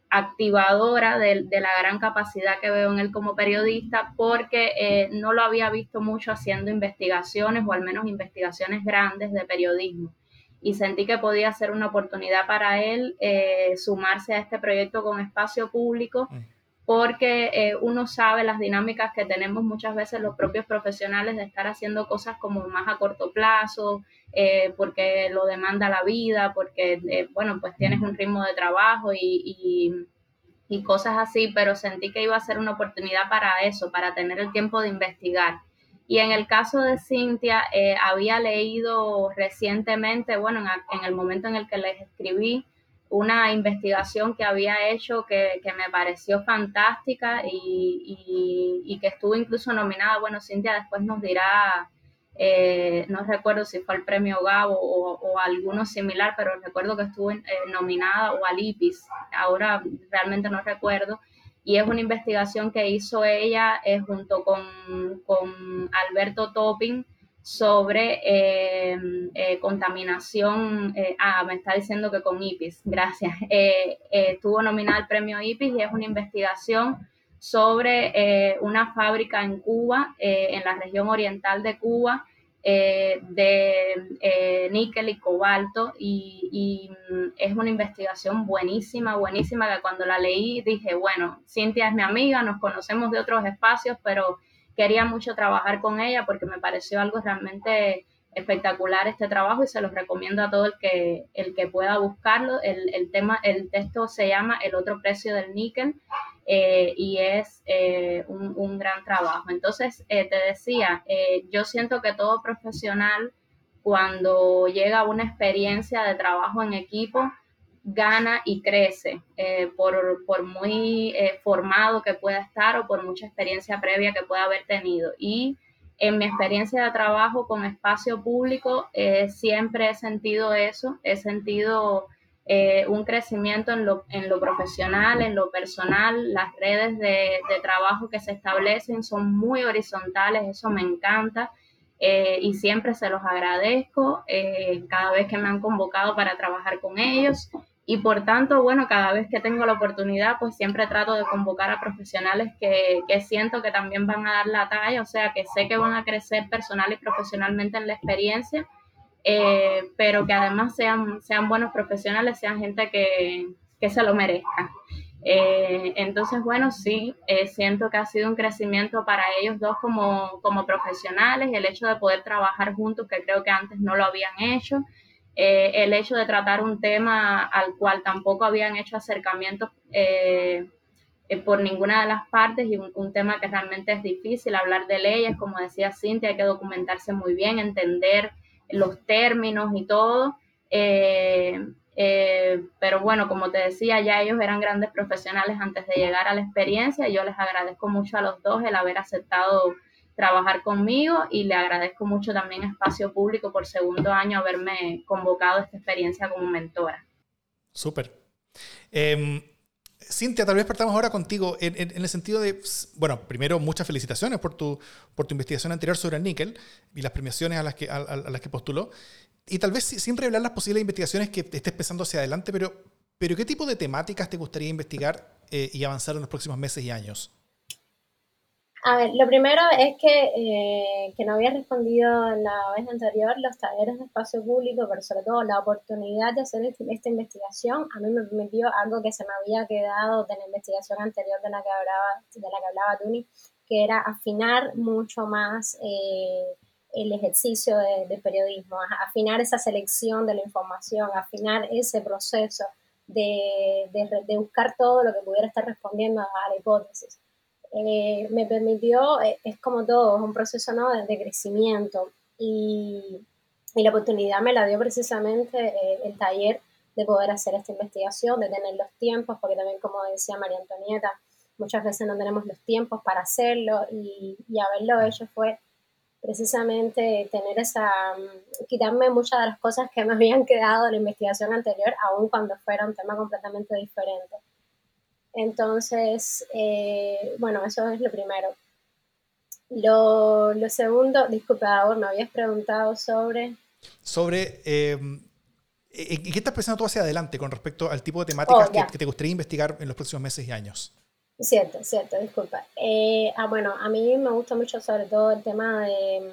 activadora de, la gran capacidad que veo en él como periodista porque eh, no lo había visto mucho haciendo investigaciones o al menos investigaciones grandes de periodismo. Y sentí que podía ser una oportunidad para él eh, sumarse a este proyecto con espacio público porque eh, uno sabe las dinámicas que tenemos muchas veces los propios profesionales de estar haciendo cosas como más a corto plazo, eh, porque lo demanda la vida, porque, eh, bueno, pues tienes un ritmo de trabajo y, y, cosas así, pero sentí que iba a ser una oportunidad para eso, para tener el tiempo de investigar. Y en el caso de Cintia, eh, había leído recientemente, bueno, en, el momento en el que les escribí, una investigación que había hecho que, me pareció fantástica y, que estuvo incluso nominada. Bueno, Cintia después nos dirá, eh, no recuerdo si fue el premio Gabo o, alguno similar, pero recuerdo que estuvo eh, nominada o al IPIS, ahora realmente no recuerdo. Y es una investigación que hizo ella eh, junto con, con Alberto Topping sobre eh, eh, contaminación. Eh, ah, me está diciendo que con IPIS, gracias. estuvo nominada al premio IPIS y es una investigación sobre una fábrica en Cuba, en la región oriental de Cuba, de níquel y cobalto y, mm, es una investigación buenísima, buenísima que cuando la leí dije, bueno, Cintia es mi amiga, nos conocemos de otros espacios, pero quería mucho trabajar con ella porque me pareció algo realmente espectacular este trabajo y se los recomiendo a todo el que, el que pueda buscarlo. El, tema, el texto se llama El otro precio del níquel eh, y es eh, un, gran trabajo. Entonces, eh, te decía, yo siento que todo profesional cuando llega a una experiencia de trabajo en equipo, gana y crece por, por, muy formado que pueda estar o por mucha experiencia previa que pueda haber tenido. Y en mi experiencia de trabajo con espacio público siempre he sentido eso, he sentido un crecimiento en lo, en lo, profesional, en lo personal, las redes de, de trabajo que se establecen son muy horizontales, eso me encanta. y siempre se los agradezco cada vez que me han convocado para trabajar con ellos y por tanto, bueno, cada vez que tengo la oportunidad, pues siempre trato de convocar a profesionales que, que, siento que también van a dar la talla, o sea, que sé que van a crecer personal y profesionalmente en la experiencia, eh, pero que además sean, sean buenos profesionales, sean gente que, que se lo merezca. Eh, entonces, bueno, sí, eh, siento que ha sido un crecimiento para ellos dos como, como profesionales, el hecho de poder trabajar juntos, que creo que antes no lo habían hecho. Eh, el hecho de tratar un tema al cual tampoco habían hecho acercamientos por ninguna de las partes y un, tema que realmente es difícil, hablar de leyes, como decía Cintia, hay que documentarse muy bien, entender los términos y todo. pero bueno, como te decía, ya ellos eran grandes profesionales antes de llegar a la experiencia. Yo les agradezco mucho a los dos el haber aceptado trabajar conmigo y le agradezco mucho también Espacio Público por segundo año haberme convocado esta experiencia como mentora. Súper. Em, Cintia, tal vez partamos ahora contigo en, el sentido de, bueno, primero muchas felicitaciones por tu, por tu investigación anterior sobre el níquel y las premiaciones a las que, a, las que postuló. Y tal vez sin revelar las posibles investigaciones que estés pensando hacia adelante, pero, pero ¿qué tipo de temáticas te gustaría investigar eh, y avanzar en los próximos meses y años? A ver, lo primero es que, eh, que no había respondido la vez anterior los talleres de espacio público, pero sobre todo la oportunidad de hacer este, esta investigación a mí me permitió algo que se me había quedado de la investigación anterior de la que hablaba, de la que hablaba Tuni, que era afinar mucho más eh, el ejercicio de, periodismo, afinar esa selección de la información, afinar ese proceso de, de buscar todo lo que pudiera estar respondiendo a la hipótesis. Eh, me permitió, eh, es como todo, es un proceso ¿no? de, crecimiento y, la oportunidad me la dio precisamente eh, el taller de poder hacer esta investigación, de tener los tiempos, porque también como decía María Antonieta, muchas veces no tenemos los tiempos para hacerlo y, y haberlo hecho fue precisamente tener esa, mm, quitarme muchas de las cosas que me habían quedado de la investigación anterior, aun cuando fuera un tema completamente diferente. Entonces, eh, bueno, eso es lo primero. Lo, lo segundo, disculpa, me habías preguntado sobre... Sobre... Em, ¿Qué estás pensando tú hacia adelante con respecto al tipo de temáticas oh, que, te gustaría investigar en los próximos meses y años? Cierto, cierto, disculpa. Eh, ah, bueno, a mí me gusta mucho sobre todo el tema de...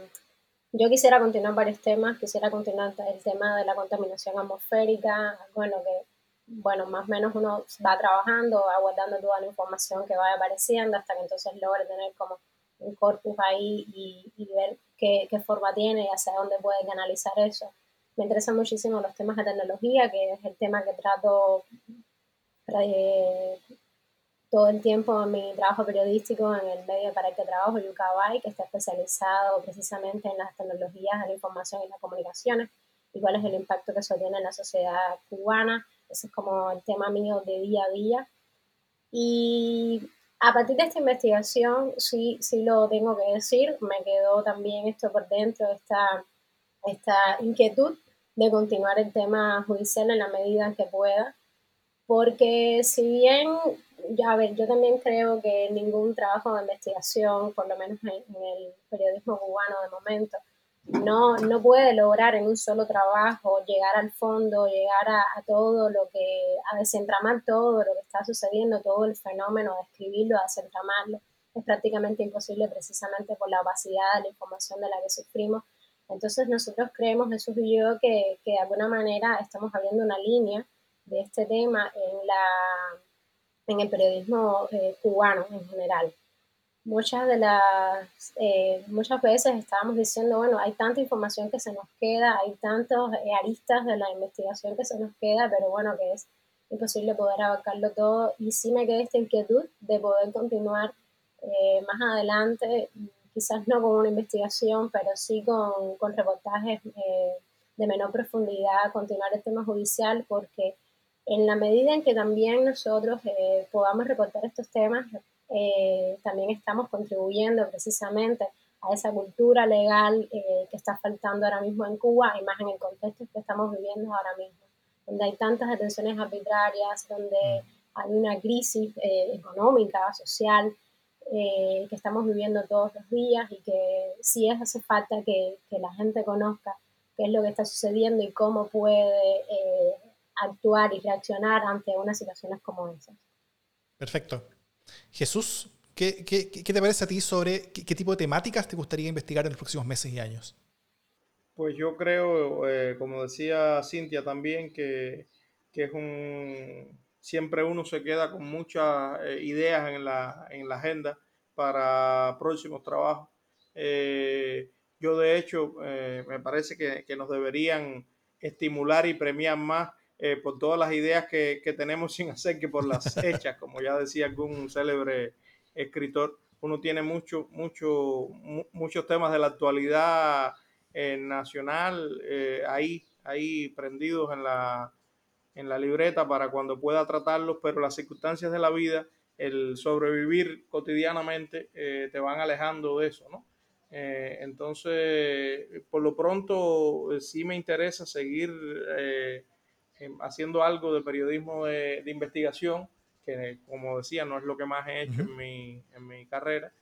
Yo quisiera continuar varios temas, quisiera continuar el tema de la contaminación atmosférica, bueno, que bueno, más o menos uno va trabajando, va guardando toda la información que va apareciendo hasta que entonces logre tener como un corpus ahí y, ver qué, forma tiene y hacia dónde puede canalizar eso. Me interesan muchísimo los temas de tecnología, que es el tema que trato eh, todo el tiempo en mi trabajo periodístico en el medio para el que trabajo, Yucabay, que está especializado precisamente en las tecnologías de la información y las comunicaciones y cuál es el impacto que eso tiene en la sociedad cubana Ese es como el tema mío de día a día. Y a partir de esta investigación, sí, sí lo tengo que decir, me quedó también esto por dentro, esta, esta inquietud de continuar el tema judicial en la medida que pueda, porque si bien, ya a ver, yo también creo que ningún trabajo de investigación, por lo menos en, en el periodismo cubano de momento, no, no puede lograr en un solo trabajo llegar al fondo, llegar a, todo lo que, a desentramar todo lo que está sucediendo, todo el fenómeno, describirlo, a desentramarlo. Es prácticamente imposible precisamente por la opacidad de la información de la que sufrimos. Entonces nosotros creemos, Jesús y yo, que, que de alguna manera estamos abriendo una línea de este tema en, la, en el periodismo eh, cubano en general muchas de las, eh, muchas veces estábamos diciendo, bueno, hay tanta información que se nos queda, hay tantos eh, aristas de la investigación que se nos queda, pero bueno, que es imposible poder abarcarlo todo. Y sí me queda esta inquietud de poder continuar eh, más adelante, quizás no con una investigación, pero sí con, con reportajes de menor profundidad, continuar el tema judicial, porque en la medida en que también nosotros podamos reportar estos temas, eh, también estamos contribuyendo precisamente a esa cultura legal eh, que está faltando ahora mismo en Cuba y más en el contexto que estamos viviendo ahora mismo, donde hay tantas detenciones arbitrarias, donde mm. hay una crisis eh, económica, social, que estamos viviendo todos los días y que sí es hace falta que, que, la gente conozca qué es lo que está sucediendo y cómo puede actuar y reaccionar ante unas situaciones como esas. Perfecto. Jesús, ¿qué, te parece a ti sobre qué, tipo de temáticas te gustaría investigar en los próximos meses y años? Pues yo creo, eh, como decía Cintia también, que, es un... Siempre uno se queda con muchas eh, ideas en la, agenda para próximos trabajos. Eh, yo de hecho me parece que, que, nos deberían estimular y premiar más eh, por todas las ideas que, tenemos sin hacer que por las hechas, como ya decía algún célebre escritor, uno tiene mucho, mucho, muchos temas de la actualidad eh, nacional eh, ahí, ahí prendidos en la, en la libreta para cuando pueda tratarlos, pero las circunstancias de la vida, el sobrevivir cotidianamente, te van alejando de eso, ¿no? entonces, por lo pronto, sí me interesa seguir haciendo algo de periodismo de, investigación, que como decía, no es lo que más he hecho en, mi, en mi carrera.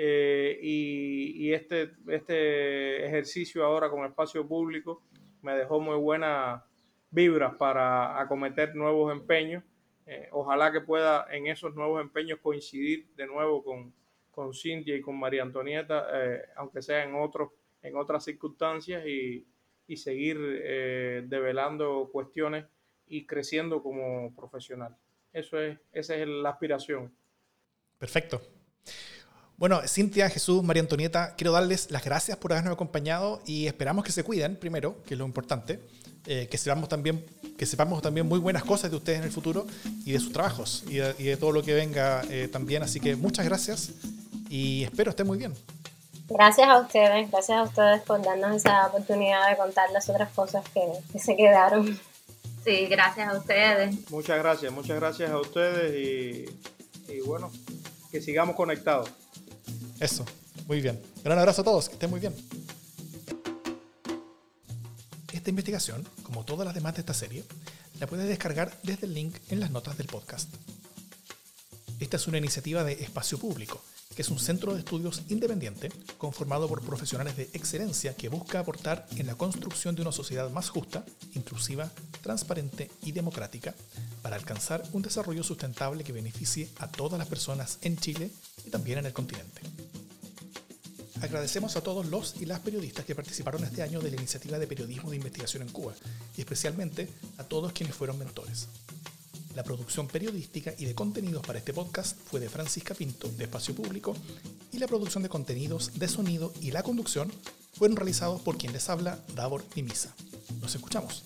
Eh, y, este, este ejercicio ahora con espacio público me dejó muy buenas vibras para acometer nuevos empeños. Eh, ojalá que pueda en esos nuevos empeños coincidir de nuevo con, con Cintia y con María Antonieta, eh, aunque sea en, otros, en otras circunstancias, y, y seguir eh, develando cuestiones y creciendo como profesional. Eso es, esa es la aspiración. Perfecto. Bueno, Cintia, Jesús, María Antonieta, quiero darles las gracias por habernos acompañado y esperamos que se cuiden primero, que es lo importante, eh, que, sepamos también, que sepamos también muy buenas cosas de ustedes en el futuro y de sus trabajos y de, todo lo que venga eh, también. Así que muchas gracias y espero estén muy bien. Gracias a ustedes, gracias a ustedes por darnos esa oportunidad de contar las otras cosas que, se quedaron. Sí, gracias a ustedes. Muchas gracias, muchas gracias a ustedes y, bueno, que sigamos conectados. Eso, muy bien. Gran abrazo a todos, que estén muy bien. Esta investigación, como todas las demás de esta serie, la puedes descargar desde el link en las notas del podcast. Esta es una iniciativa de espacio público que es un centro de estudios independiente conformado por profesionales de excelencia que busca aportar en la construcción de una sociedad más justa, inclusiva, transparente y democrática para alcanzar un desarrollo sustentable que beneficie a todas las personas en Chile y también en el continente. Agradecemos a todos los y las periodistas que participaron este año de la iniciativa de periodismo de investigación en Cuba y especialmente a todos quienes fueron mentores. La producción periodística y de contenidos para este podcast fue de Francisca Pinto, de Espacio Público, y la producción de contenidos de sonido y la conducción fueron realizados por quien les habla, Davor Misa. Nos escuchamos.